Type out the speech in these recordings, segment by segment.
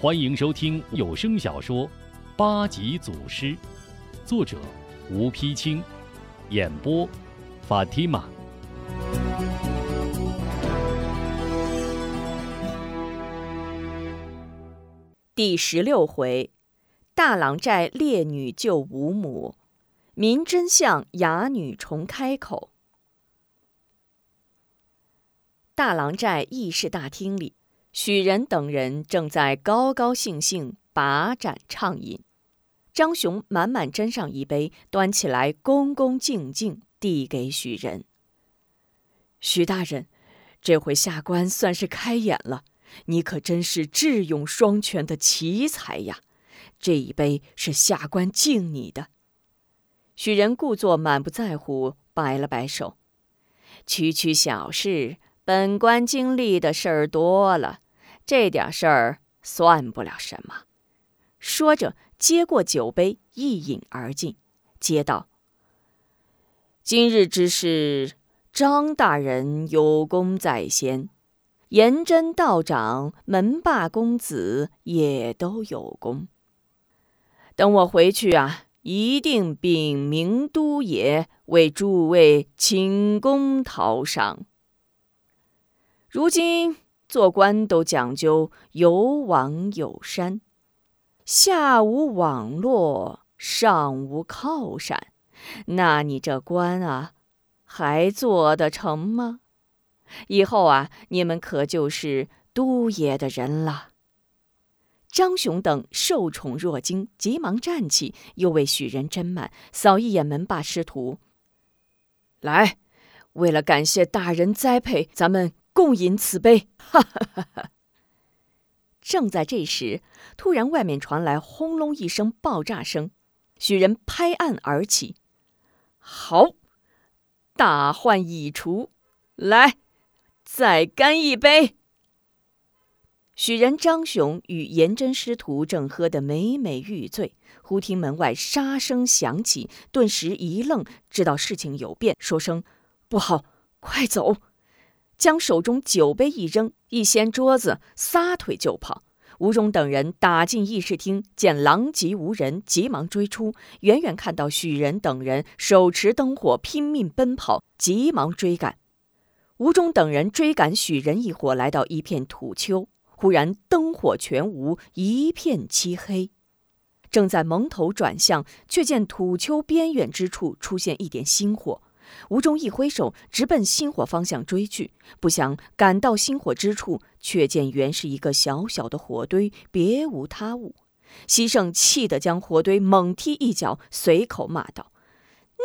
欢迎收听有声小说《八级祖师》，作者吴丕清，演播法蒂玛。第十六回，大郎寨烈女救五母，明真相哑女重开口。大郎寨议事大厅里。许仁等人正在高高兴兴把盏畅饮，张雄满满斟上一杯，端起来恭恭敬敬递给许仁。许大人，这回下官算是开眼了，你可真是智勇双全的奇才呀！这一杯是下官敬你的。许仁故作满不在乎，摆了摆手：“区区小事，本官经历的事儿多了。”这点事儿算不了什么，说着接过酒杯一饮而尽，接道：“今日之事，张大人有功在先，颜真道长、门霸公子也都有功。等我回去啊，一定禀明都爷，为诸位请功讨赏。如今。”做官都讲究有网有山，下无网络，上无靠山，那你这官啊，还做得成吗？以后啊，你们可就是都爷的人了。张雄等受宠若惊，急忙站起，又为许人斟满，扫一眼门霸师徒，来，为了感谢大人栽培，咱们。共饮此杯，哈哈哈哈！正在这时，突然外面传来轰隆一声爆炸声，许人拍案而起：“好，大患已除，来，再干一杯！”许人张雄与颜真师徒正喝得美美欲醉，忽听门外杀声响起，顿时一愣，知道事情有变，说声：“不好，快走！”将手中酒杯一扔，一掀桌子，撒腿就跑。吴忠等人打进议事厅，见狼藉无人，急忙追出。远远看到许仁等人手持灯火拼命奔跑，急忙追赶。吴忠等人追赶许仁一伙，来到一片土丘，忽然灯火全无，一片漆黑。正在蒙头转向，却见土丘边远之处出现一点星火。吴忠一挥手，直奔星火方向追去。不想赶到星火之处，却见原是一个小小的火堆，别无他物。西圣气得将火堆猛踢一脚，随口骂道：“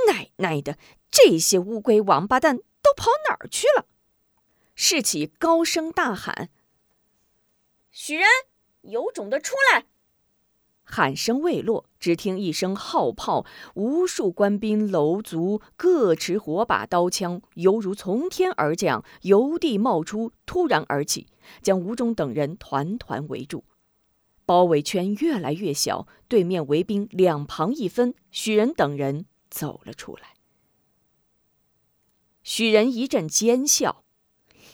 奶奶的，这些乌龟王八蛋都跑哪儿去了？”士气高声大喊：“许人，有种的出来！”喊声未落，只听一声号炮，无数官兵楼卒各持火把刀枪，犹如从天而降，由地冒出，突然而起，将吴忠等人团团围住。包围圈越来越小，对面围兵两旁一分，许仁等人走了出来。许仁一阵奸笑：“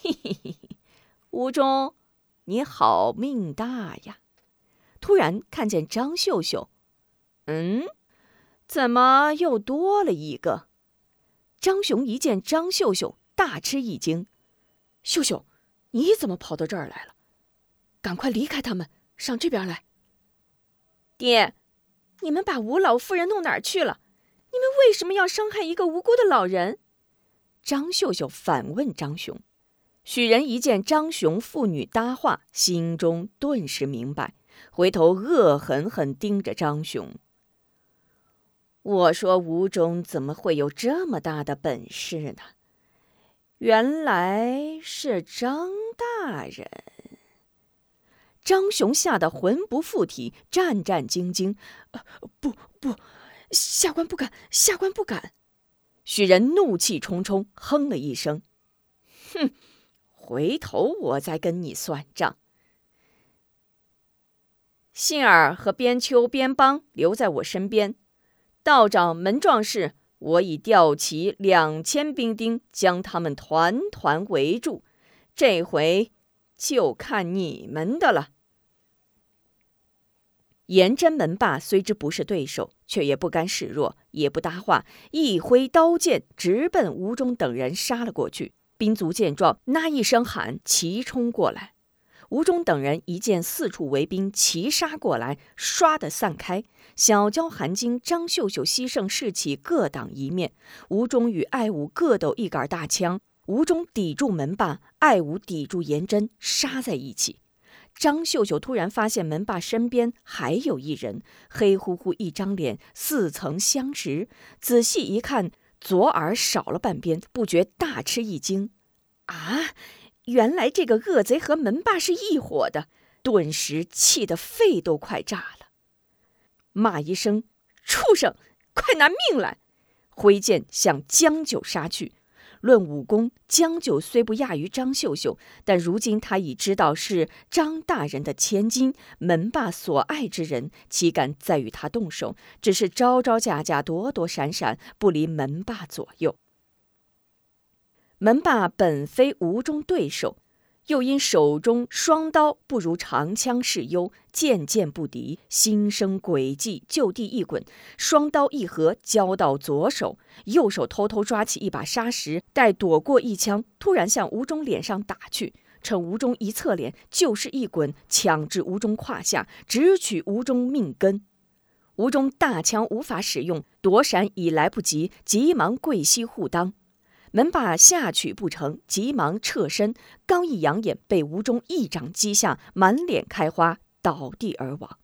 嘿嘿嘿嘿，吴忠，你好命大呀！”突然看见张秀秀，嗯，怎么又多了一个？张雄一见张秀秀，大吃一惊：“秀秀，你怎么跑到这儿来了？赶快离开他们，上这边来。”爹，你们把吴老夫人弄哪儿去了？你们为什么要伤害一个无辜的老人？张秀秀反问张雄。许仁一见张雄父女搭话，心中顿时明白。回头恶狠狠盯着张雄。我说：“吴中怎么会有这么大的本事呢？原来是张大人。”张雄吓得魂不附体，战战兢兢：“不不，下官不敢，下官不敢。”许仁怒气冲冲，哼了一声：“哼，回头我再跟你算账。”信儿和边秋、边邦留在我身边，道长、门壮士，我已调齐两千兵丁，将他们团团围住。这回就看你们的了。颜真门霸虽知不是对手，却也不甘示弱，也不搭话，一挥刀剑直奔吴中等人杀了过去。兵卒见状，那一声喊，齐冲过来。吴忠等人一见四处围兵齐杀过来，唰的散开。小娇、韩晶、张秀秀、西胜士气各挡一面。吴忠与爱武各斗一杆大枪，吴忠抵住门霸，爱武抵住颜真，杀在一起。张秀秀突然发现门霸身边还有一人，黑乎乎一张脸，似曾相识。仔细一看，左耳少了半边，不觉大吃一惊：“啊，原来这个恶贼和门霸是一伙的！”顿时气得肺都快炸了，骂一声：“畜生，快拿命来！”挥剑向江九杀去。论武功，江九虽不亚于张秀秀，但如今他已知道是张大人的千金，门霸所爱之人，岂敢再与他动手？只是招招架架，躲躲闪闪，不离门霸左右。门霸本非吴中对手。又因手中双刀不如长枪势优，渐渐不敌，心生诡计，就地一滚，双刀一合，交到左手，右手偷偷抓起一把砂石，待躲过一枪，突然向吴中脸上打去。趁吴中一侧脸，就是一滚，抢至吴中胯下，直取吴中命根。吴中大枪无法使用，躲闪已来不及，急忙跪膝护裆。门霸下取不成，急忙撤身，刚一扬眼，被吴中一掌击下，满脸开花，倒地而亡。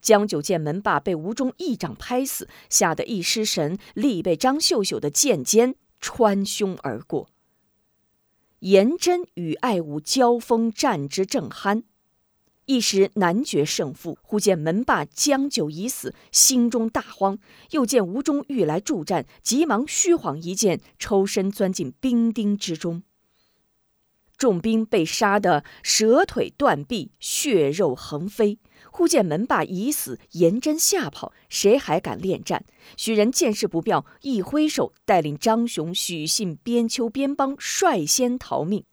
江九见门霸被吴中一掌拍死，吓得一失神，力被张秀秀的剑尖穿胸而过。颜真与爱武交锋，战之正酣。一时难决胜负，忽见门霸将就已死，心中大慌。又见吴中欲来助战，急忙虚晃一剑，抽身钻进兵丁之中。众兵被杀得蛇腿断臂，血肉横飞。忽见门霸已死，严真吓跑，谁还敢恋战？许人见势不妙，一挥手，带领张雄、许信、边秋边帮率先逃命。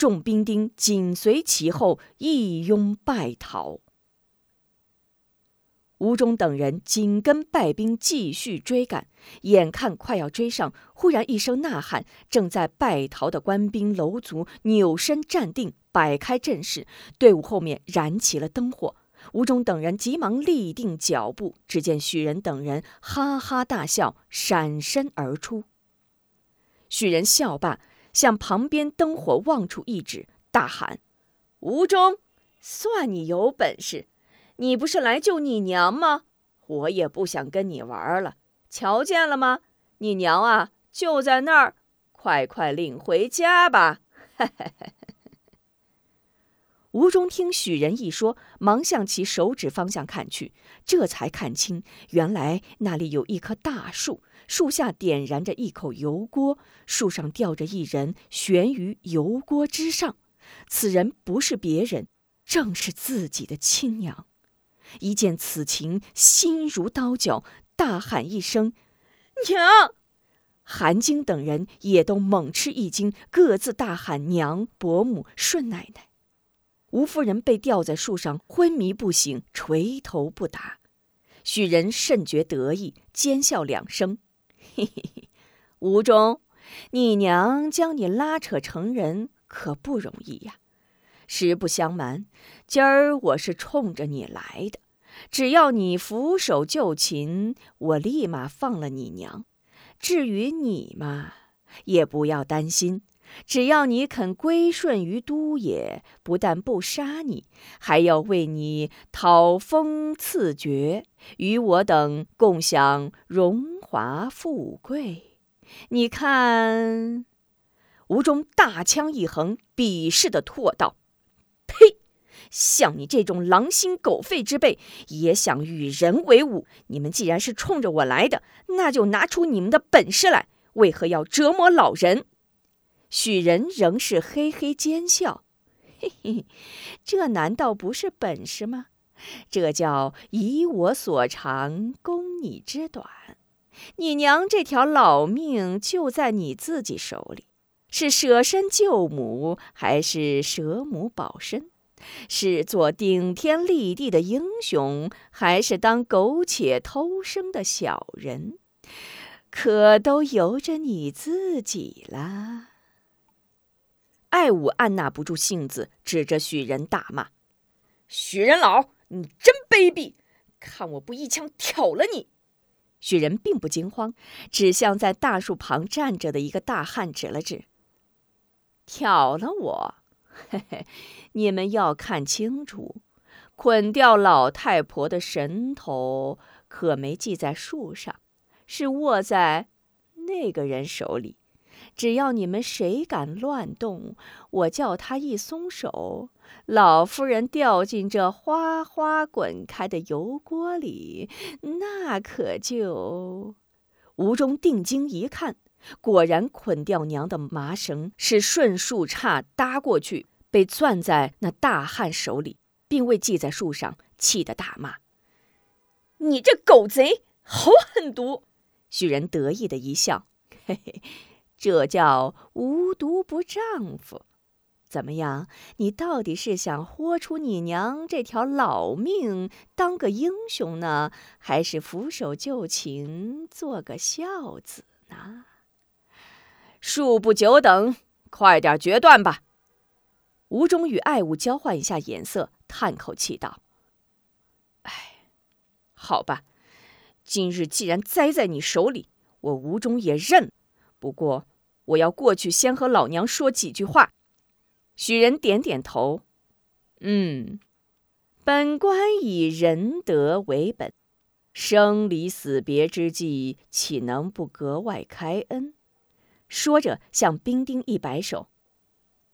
众兵丁紧随其后，一拥败逃。吴忠等人紧跟败兵继续追赶，眼看快要追上，忽然一声呐喊，正在败逃的官兵楼卒扭身站定，摆开阵势，队伍后面燃起了灯火。吴中等人急忙立定脚步，只见许仁等人哈哈大笑，闪身而出。许人笑罢。向旁边灯火望处一指，大喊：“吴中，算你有本事！你不是来救你娘吗？我也不想跟你玩了。瞧见了吗？你娘啊，就在那儿，快快领回家吧！” 吴中听许仁一说，忙向其手指方向看去，这才看清，原来那里有一棵大树。树下点燃着一口油锅，树上吊着一人悬于油锅之上。此人不是别人，正是自己的亲娘。一见此情，心如刀绞，大喊一声：“娘！”韩晶等人也都猛吃一惊，各自大喊：“娘、伯母、顺奶奶！”吴夫人被吊在树上，昏迷不醒，垂头不答。许人甚觉得意，奸笑两声。嘿嘿嘿，吴忠，你娘将你拉扯成人可不容易呀。实不相瞒，今儿我是冲着你来的。只要你俯首就擒，我立马放了你娘。至于你嘛，也不要担心，只要你肯归顺于都爷，不但不杀你，还要为你讨封赐爵，与我等共享荣。华富贵，你看，吴中大枪一横，鄙视的唾道：“呸！像你这种狼心狗肺之辈，也想与人为伍？你们既然是冲着我来的，那就拿出你们的本事来！为何要折磨老人？”许人仍是嘿嘿奸笑：“嘿嘿，这难道不是本事吗？这叫以我所长，攻你之短。”你娘这条老命就在你自己手里，是舍身救母，还是舍母保身？是做顶天立地的英雄，还是当苟且偷生的小人，可都由着你自己了。爱武按捺不住性子，指着许仁大骂：“许仁老，你真卑鄙！看我不一枪挑了你！”许仁并不惊慌，只向在大树旁站着的一个大汉指了指：“挑了我，嘿嘿，你们要看清楚，捆掉老太婆的神头可没系在树上，是握在那个人手里。只要你们谁敢乱动，我叫他一松手。”老夫人掉进这哗哗滚开的油锅里，那可就……吴中定睛一看，果然捆掉娘的麻绳是顺树杈搭过去，被攥在那大汉手里，并未系在树上，气得大骂：“你这狗贼，好狠毒！”许人得意的一笑：“嘿嘿，这叫无毒不丈夫。”怎么样？你到底是想豁出你娘这条老命当个英雄呢，还是俯首就擒做个孝子呢？恕不久等，快点决断吧！吴中与爱物交换一下眼色，叹口气道：“哎，好吧，今日既然栽在你手里，我吴中也认。不过我要过去先和老娘说几句话。”许人点点头，嗯，本官以仁德为本，生离死别之际，岂能不格外开恩？说着，向兵丁一摆手，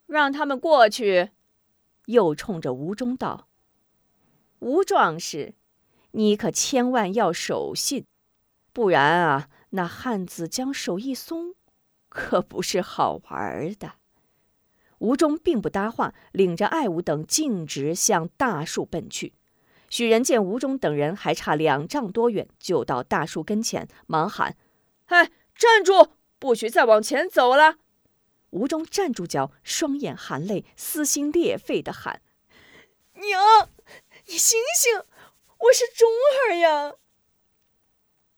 让他们过去。又冲着吴中道：“吴壮士，你可千万要守信，不然啊，那汉子将手一松，可不是好玩的。”吴忠并不搭话，领着爱武等径直向大树奔去。许仁见吴忠等人还差两丈多远，就到大树跟前，忙喊：“哎，站住！不许再往前走了！”吴忠站住脚，双眼含泪，撕心裂肺地喊：“娘，你醒醒！我是钟儿呀！”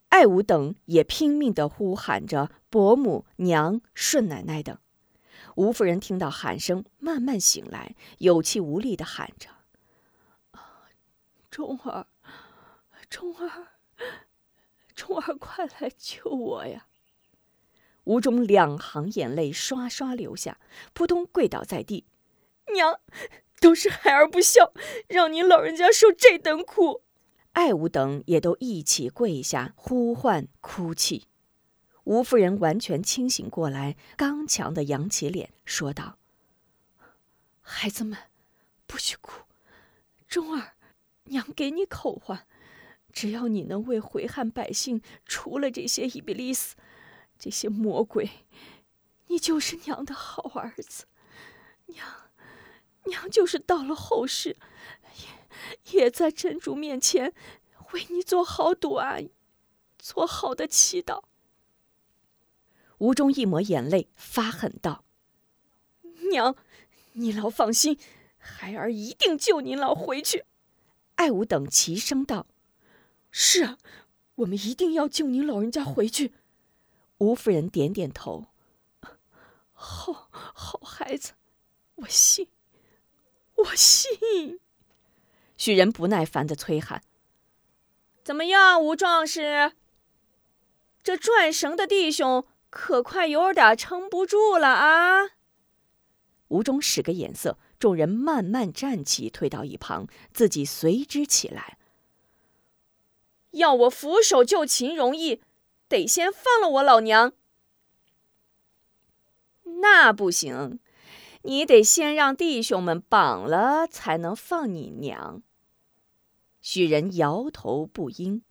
爱武等也拼命地呼喊着伯母、娘、顺奶奶等。吴夫人听到喊声，慢慢醒来，有气无力地喊着：“钟儿，钟儿，钟儿，快来救我呀！”吴中两行眼泪刷刷流下，扑通跪倒在地：“娘，都是孩儿不孝，让您老人家受这等苦。”爱武等也都一起跪下，呼唤哭泣。吴夫人完全清醒过来，刚强的扬起脸，说道：“孩子们，不许哭。钟儿，娘给你口唤，只要你能为回汉百姓除了这些伊比利斯，这些魔鬼，你就是娘的好儿子。娘，娘就是到了后世，也在真主面前为你做好赌啊，做好的祈祷。”吴中一抹眼泪，发狠道：“娘，你老放心，孩儿一定救您老回去。”爱武等齐声道：“是啊，我们一定要救您老人家回去。”吴夫人点点头：“好，好孩子，我信，我信。”许人不耐烦的催喊：“怎么样，吴壮士？这转绳的弟兄？”可快有点撑不住了啊！吴忠使个眼色，众人慢慢站起，退到一旁，自己随之起来。要我俯首就擒容易，得先放了我老娘。那不行，你得先让弟兄们绑了，才能放你娘。许人摇头不应。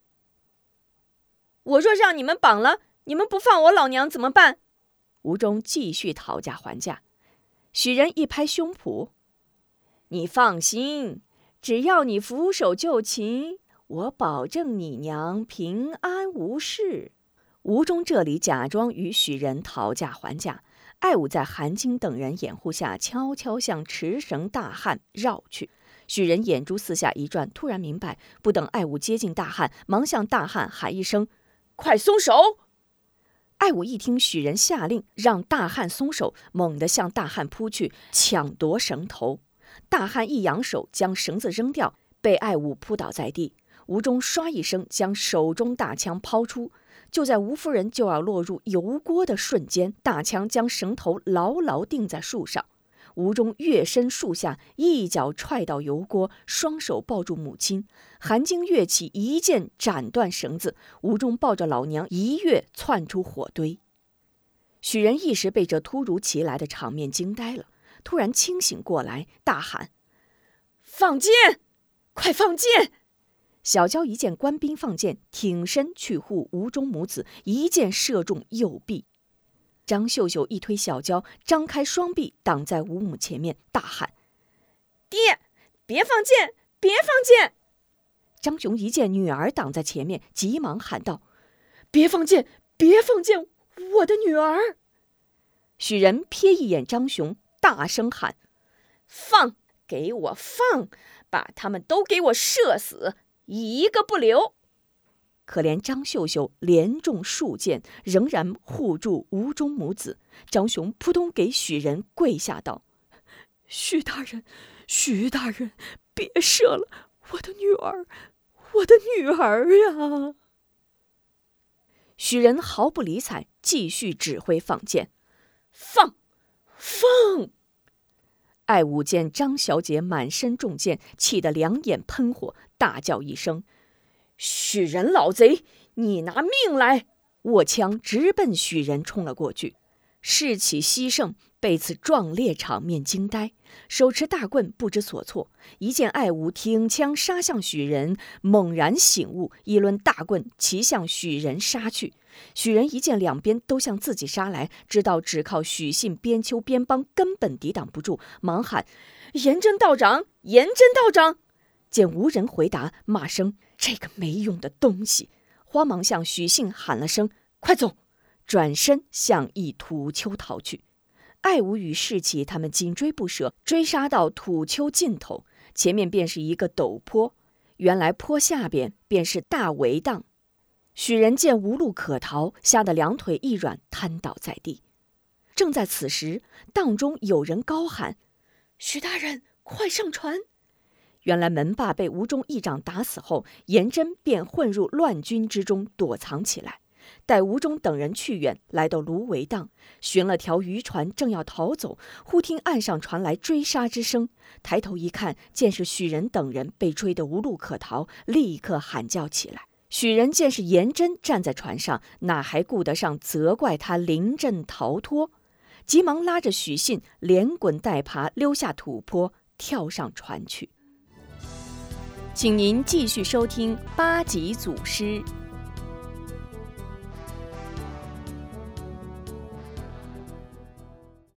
我若让你们绑了。你们不放我老娘怎么办？吴忠继续讨价还价。许人一拍胸脯：“你放心，只要你俯首就擒，我保证你娘平安无事。”吴忠这里假装与许人讨价还价，艾武在韩青等人掩护下，悄悄向驰绳大汉绕去。许仁眼珠四下一转，突然明白，不等艾武接近大汉，忙向大汉喊一声：“快松手！”艾武一听许仁下令让大汉松手，猛地向大汉扑去，抢夺绳头。大汉一扬手，将绳子扔掉，被艾武扑倒在地。吴忠唰一声将手中大枪抛出，就在吴夫人就要落入油锅的瞬间，大枪将绳头牢牢钉在树上。吴中跃身树下，一脚踹到油锅，双手抱住母亲。韩晶跃起，一剑斩断绳子。吴中抱着老娘一跃窜出火堆。许仁一时被这突如其来的场面惊呆了，突然清醒过来，大喊：“放箭！快放箭！”小娇一见官兵放箭，挺身去护吴中母子，一箭射中右臂。张秀秀一推小娇，张开双臂挡在吴母前面，大喊：“爹，别放箭，别放箭！”张雄一见女儿挡在前面，急忙喊道：“别放箭，别放箭，我的女儿！”许仁瞥一眼张雄，大声喊：“放！给我放！把他们都给我射死，一个不留！”可怜张秀秀连中数箭，仍然护住吴中母子。张雄扑通给许仁跪下道：“许大人，许大人，别射了，我的女儿，我的女儿呀！”许仁毫不理睬，继续指挥放箭：“放，放！”艾武见张小姐满身中箭，气得两眼喷火，大叫一声。许仁老贼，你拿命来！握枪直奔许仁冲了过去。士气西胜被此壮烈场面惊呆，手持大棍不知所措。一见艾武挺枪杀向许仁，猛然醒悟，一抡大棍齐向许仁杀去。许仁一见两边都向自己杀来，知道只靠许信、边丘、边邦根本抵挡不住，忙喊：“严真道长，严真道长！”见无人回答，骂声。这个没用的东西，慌忙向许信喊了声“快走”，转身向一土丘逃去。艾武与士气他们紧追不舍，追杀到土丘尽头，前面便是一个陡坡，原来坡下边便是大围荡。许仁见无路可逃，吓得两腿一软，瘫倒在地。正在此时，荡中有人高喊：“许大人，快上船！”原来门霸被吴中一掌打死后，颜真便混入乱军之中躲藏起来。待吴中等人去远，来到芦苇荡，寻了条渔船，正要逃走，忽听岸上传来追杀之声。抬头一看，见是许仁等人被追得无路可逃，立刻喊叫起来。许仁见是颜真站在船上，哪还顾得上责怪他临阵逃脱？急忙拉着许信连滚带爬溜下土坡，跳上船去。请您继续收听八级祖师。